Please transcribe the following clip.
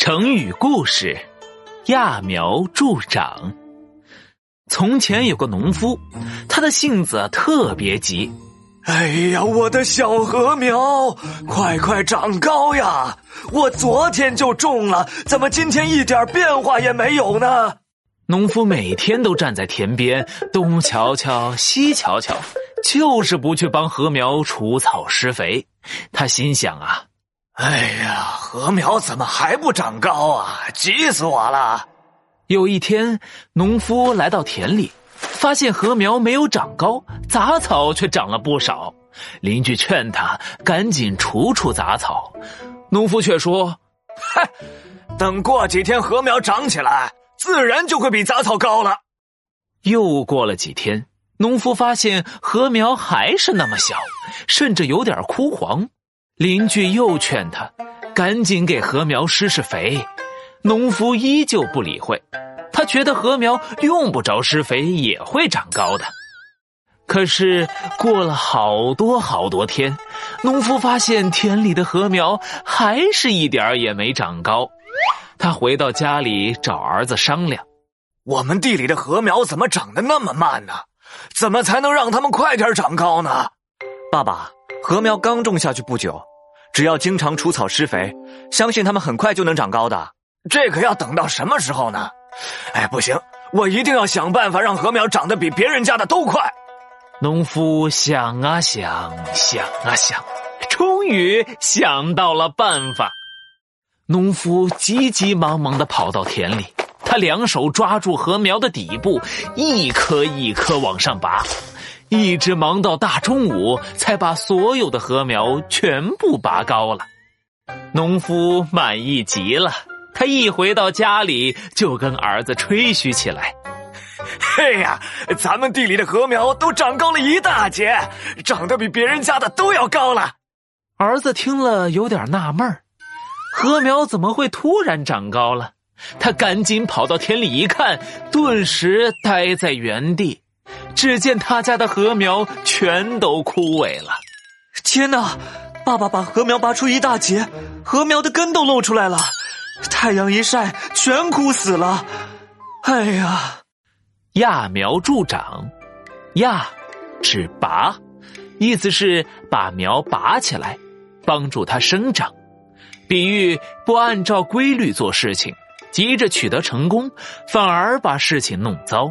成语故事：揠苗助长。从前有个农夫，他的性子特别急。哎呀，我的小禾苗，快快长高呀！我昨天就种了，怎么今天一点变化也没有呢？农夫每天都站在田边，东瞧瞧，西瞧瞧，就是不去帮禾苗除草施肥。他心想啊。哎呀，禾苗怎么还不长高啊？急死我了！有一天，农夫来到田里，发现禾苗没有长高，杂草却长了不少。邻居劝他赶紧除除杂草，农夫却说：“嗨，等过几天禾苗长起来，自然就会比杂草高了。”又过了几天，农夫发现禾苗还是那么小，甚至有点枯黄。邻居又劝他赶紧给禾苗施施肥，农夫依旧不理会。他觉得禾苗用不着施肥也会长高的。可是过了好多好多天，农夫发现田里的禾苗还是一点儿也没长高。他回到家里找儿子商量：“我们地里的禾苗怎么长得那么慢呢？怎么才能让它们快点长高呢？”爸爸，禾苗刚种下去不久。只要经常除草施肥，相信它们很快就能长高的。这可要等到什么时候呢？哎，不行，我一定要想办法让禾苗长得比别人家的都快。农夫想啊想，想啊想，终于想到了办法。农夫急急忙忙的跑到田里，他两手抓住禾苗的底部，一颗一颗往上拔。一直忙到大中午，才把所有的禾苗全部拔高了。农夫满意极了，他一回到家里就跟儿子吹嘘起来：“ 嘿呀，咱们地里的禾苗都长高了一大截，长得比别人家的都要高了。”儿子听了有点纳闷儿，禾苗怎么会突然长高了？他赶紧跑到田里一看，顿时呆在原地。只见他家的禾苗全都枯萎了。天哪！爸爸把禾苗拔出一大截，禾苗的根都露出来了。太阳一晒，全枯死了。哎呀！揠苗助长，揠指拔，意思是把苗拔起来，帮助它生长，比喻不按照规律做事情，急着取得成功，反而把事情弄糟。